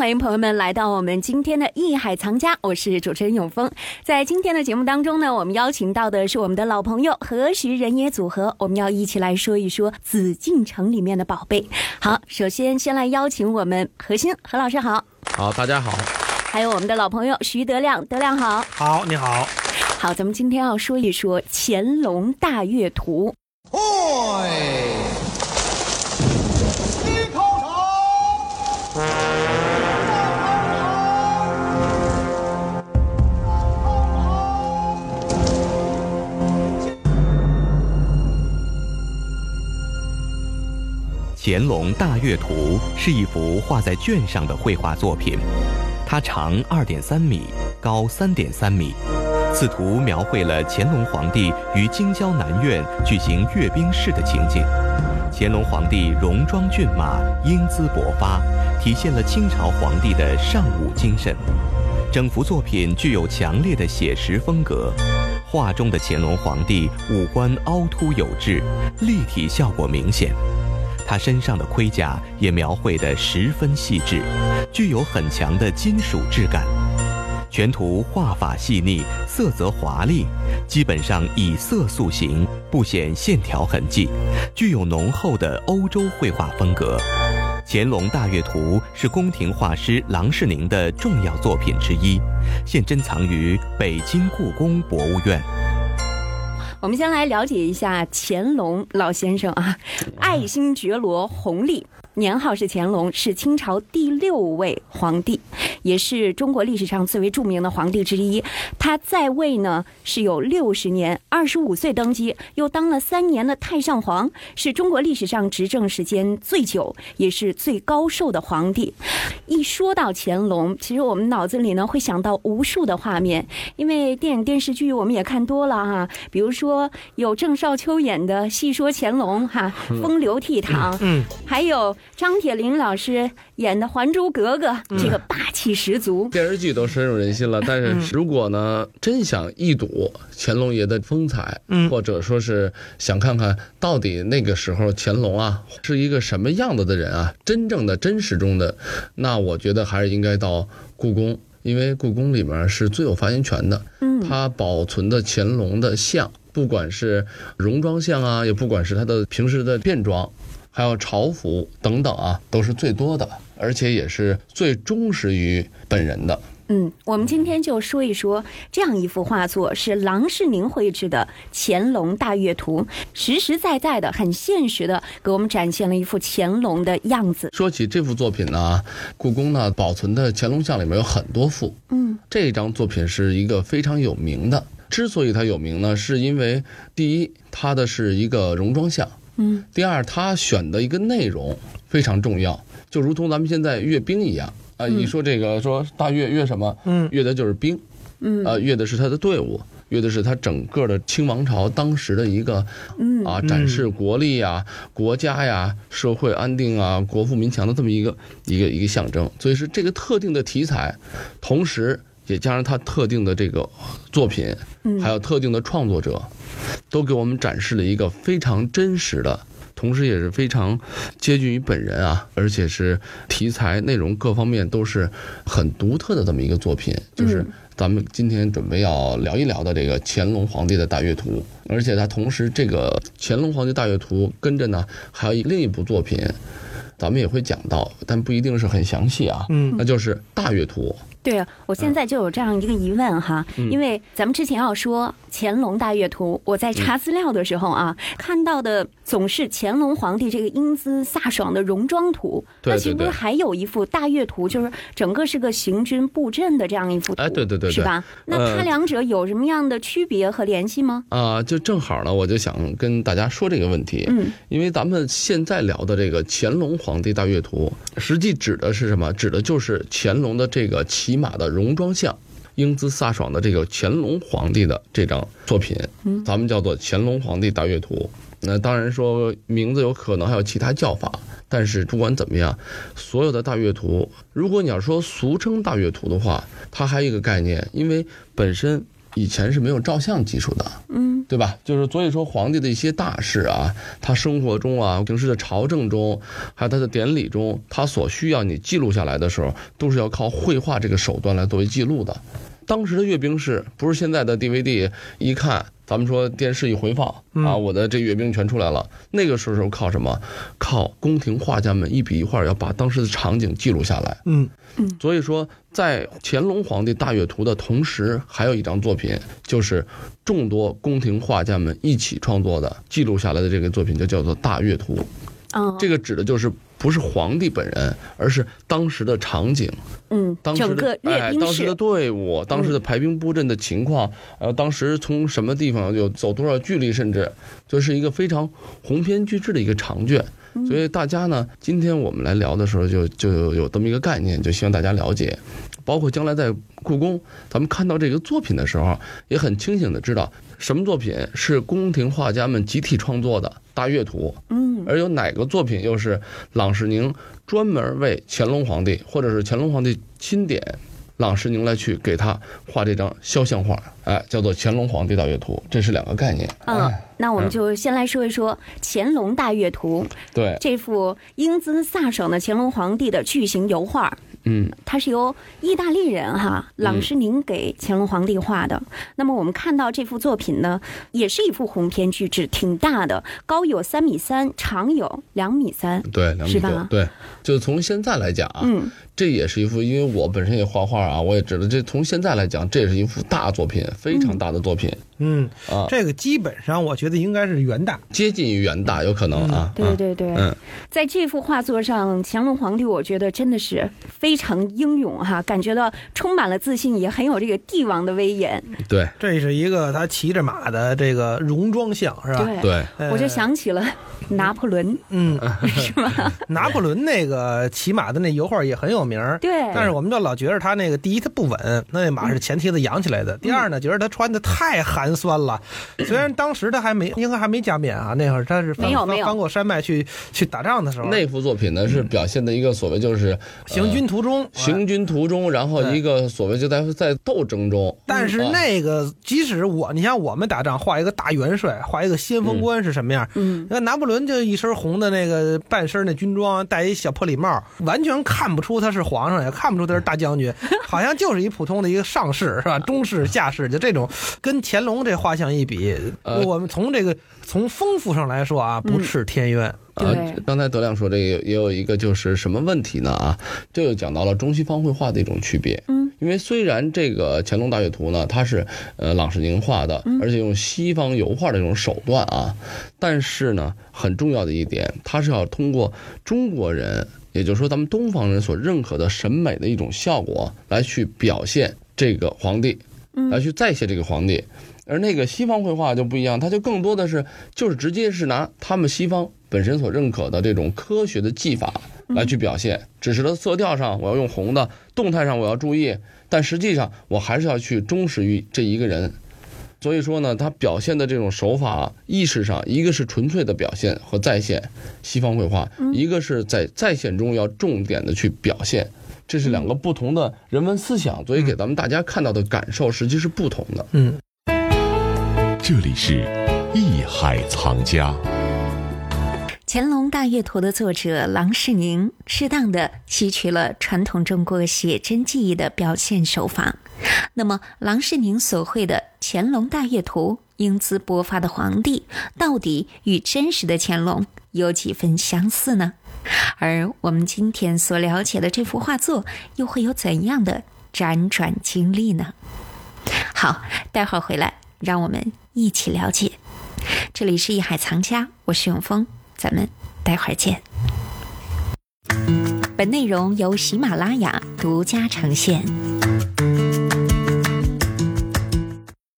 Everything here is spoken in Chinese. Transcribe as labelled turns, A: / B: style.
A: 欢迎朋友们来到我们今天的《艺海藏家》，我是主持人永峰。在今天的节目当中呢，我们邀请到的是我们的老朋友何时人也组合，我们要一起来说一说紫禁城里面的宝贝。好，首先先来邀请我们何鑫何老师好，
B: 好，大家好，
A: 还有我们的老朋友徐德亮德亮好，
C: 好，你好，
A: 好，咱们今天要说一说《乾隆大阅图》。
D: 乾隆大阅图》是一幅画在卷上的绘画作品，它长二点三米，高三点三米。此图描绘了乾隆皇帝于京郊南苑举行阅兵式的情景。乾隆皇帝戎装骏马，英姿勃发，体现了清朝皇帝的尚武精神。整幅作品具有强烈的写实风格，画中的乾隆皇帝五官凹凸有致，立体效果明显。他身上的盔甲也描绘得十分细致，具有很强的金属质感。全图画法细腻，色泽华丽，基本上以色塑形，不显线条痕迹，具有浓厚的欧洲绘画风格。《乾隆大阅图》是宫廷画师郎世宁的重要作品之一，现珍藏于北京故宫博物院。
A: 我们先来了解一下乾隆老先生啊，爱新觉罗弘历。年号是乾隆，是清朝第六位皇帝，也是中国历史上最为著名的皇帝之一。他在位呢是有六十年，二十五岁登基，又当了三年的太上皇，是中国历史上执政时间最久，也是最高寿的皇帝。一说到乾隆，其实我们脑子里呢会想到无数的画面，因为电影电视剧我们也看多了哈，比如说有郑少秋演的《戏说乾隆》哈，风流倜傥，嗯，还有。张铁林老师演的《还珠格格》，这个霸气十足，
B: 电视剧都深入人心了。但是如果呢，真想一睹乾隆爷的风采，或者说是想看看到底那个时候乾隆啊是一个什么样子的人啊，真正的真实中的，那我觉得还是应该到故宫，因为故宫里面是最有发言权的。嗯，它保存的乾隆的像，不管是戎装像啊，也不管是他的平时的便装。还有朝服等等啊，都是最多的，而且也是最忠实于本人的。
A: 嗯，我们今天就说一说这样一幅画作，是郎世宁绘制的《乾隆大阅图》，实实在在的、很现实的给我们展现了一幅乾隆的样子。
B: 说起这幅作品呢，故宫呢保存的乾隆像里面有很多幅。嗯，这张作品是一个非常有名的。之所以它有名呢，是因为第一，它的是一个戎装像。嗯，第二，他选的一个内容非常重要，就如同咱们现在阅兵一样啊。你说这个说大阅阅什么？嗯，阅的就是兵，嗯啊，阅的是他的队伍，阅的是他整个的清王朝当时的一个，嗯啊，展示国力呀、国家呀、社会安定啊、国富民强的这么一个一个一个象征。所以是这个特定的题材，同时也加上他特定的这个作品，还有特定的创作者。都给我们展示了一个非常真实的，同时也是非常接近于本人啊，而且是题材、内容各方面都是很独特的这么一个作品，就是咱们今天准备要聊一聊的这个乾隆皇帝的大阅图。而且他同时这个乾隆皇帝大阅图跟着呢，还有另一部作品，咱们也会讲到，但不一定是很详细啊。嗯，那就是大阅图。
A: 对啊，我现在就有这样一个疑问哈，因为咱们之前要说《乾隆大阅图》，我在查资料的时候啊，看到的总是乾隆皇帝这个英姿飒爽的戎装图，
B: 那
A: 其实还有一幅大阅图，就是整个是个行军布阵的这样一幅图，
B: 哎，对对对，
A: 是吧？那它两者有什么样的区别和联系吗？
B: 啊，就正好呢，我就想跟大家说这个问题，嗯，因为咱们现在聊的这个乾隆皇帝大阅图，实际指的是什么？指的就是乾隆的这个骑马的戎装像，英姿飒爽的这个乾隆皇帝的这张作品，咱们叫做《乾隆皇帝大阅图》。那当然说名字有可能还有其他叫法，但是不管怎么样，所有的大阅图，如果你要说俗称大阅图的话，它还有一个概念，因为本身以前是没有照相技术的，嗯，对吧？就是所以说皇帝的一些大事啊，他生活中啊，平时的朝政中，还有他的典礼中，他所需要你记录下来的时候，都是要靠绘画这个手段来作为记录的。当时的阅兵式不是现在的 DVD 一看，咱们说电视一回放啊，我的这阅兵全出来了。那个时候靠什么？靠宫廷画家们一笔一画要把当时的场景记录下来。
C: 嗯嗯
B: 所以说，在乾隆皇帝大阅图的同时，还有一张作品，就是众多宫廷画家们一起创作的、记录下来的这个作品，就叫做《大阅图》。
A: 嗯，
B: 这个指的就是不是皇帝本人，而是当时的场景，
A: 嗯，
B: 当时的哎，当时的队伍，当时的排兵布阵的情况，呃，当时从什么地方有走多少距离，甚至就是一个非常鸿篇巨制的一个长卷。所以大家呢，今天我们来聊的时候就，就有这么一个概念，就希望大家了解，包括将来在故宫，咱们看到这个作品的时候，也很清醒的知道什么作品是宫廷画家们集体创作的？大乐图，
A: 嗯。
B: 而有哪个作品又是郎世宁专门为乾隆皇帝或者是乾隆皇帝钦点郎世宁来去给他画这张肖像画，哎，叫做《乾隆皇帝大乐图》，这是两个概念。
A: 嗯，那我们就先来说一说《乾隆大乐图》
B: 对，
A: 这幅英姿飒爽的乾隆皇帝的巨型油画。
B: 嗯，
A: 它是由意大利人哈郎世宁给乾隆皇帝画的。那么我们看到这幅作品呢，也是一幅鸿篇巨制，挺大的，高有三米三，长有两米三。
B: 对，两米。多对，就从现在来讲啊，
A: 嗯，
B: 这也是一幅，因为我本身也画画啊，我也知道，这从现在来讲，这也是一幅大作品，非常大的作品，
C: 嗯，
B: 啊
C: 这个基本上我觉得应该是元大。
B: 接近于元大，有可能啊。啊
A: 对对对，
B: 嗯
A: 在这幅画作上，乾隆皇帝我觉得真的是非常英勇哈，感觉到充满了自信，也很有这个帝王的威严。
B: 对
C: 这是一个他骑着马的这个戎装像，是吧？
A: 对，
C: 呃
A: 我就想起了拿破仑，
C: 嗯，
A: 是吧？
C: 拿破仑那个骑马的那油画也很有名儿。
A: 对，
C: 但是我们就老觉得他那个第一他不稳，那马是前蹄子扬起来的；第二呢，觉得他穿的太寒酸了。虽然当时他还没应该还没加冕啊，那会儿他是翻翻翻过山脉去去打仗的时候，
B: 那幅作品呢是表现的一个所谓就是
C: 行军途中，
B: 行军途中，然后一个所谓就在在斗争中，
C: 但是
B: 啊。
C: 那个，即使我，你像我们打仗画一个大元帅，画一个先锋官是什么样？
A: 嗯，
C: 那拿破仑就一身红的那个半身的军装，戴一小破礼帽，完全看不出他是皇上，也看不出他是大将军，好像就是一普通的一个上士，是吧？中士、下士，就这种，跟乾隆这画像一比，
B: 呃
C: 我们从这个从丰富上来说啊，不啻天渊。
B: 啊
A: 对，
B: 刚才德亮说这个也有一个就是什么问题呢？啊，这就讲到了中西方绘画的一种区别。
A: 嗯，
B: 因为虽然这个乾隆大阅图呢，它是呃郎世宁画的，而且用西方油画的这种手段啊，但是呢，很重要的一点，它是要通过中国人，也就是说咱们东方人所认可的审美的一种效果来去表现这个皇帝，来去再现这个皇帝。而那个西方绘画就不一样，它就更多的是就是直接是拿他们西方本身所认可的这种科学的技法来去表现，只是它色调上我要用红的，动态上我要注意，但实际上我还是要去忠实于这一个人。所以说呢，他表现的这种手法意识上，一个是纯粹的表现和再现西方绘画，一个是在再现中要重点的去表现，这是两个不同的人文思想，所以给咱们大家看到的感受实际是不同的。
C: 嗯，
E: 这里是艺海藏家。
A: 《乾隆大阅图》的作者郎世宁适当的吸取了传统中国写真技艺的表现手法。那么，郎世宁所绘的《乾隆大阅图》英姿勃发的皇帝，到底与真实的乾隆有几分相似呢？而我们今天所了解的这幅画作，又会有怎样的辗转经历呢？好，待会儿回来，让我们一起了解。这里是一海藏家，我是永峰，咱们待会儿见。本内容由喜马拉雅独家呈现。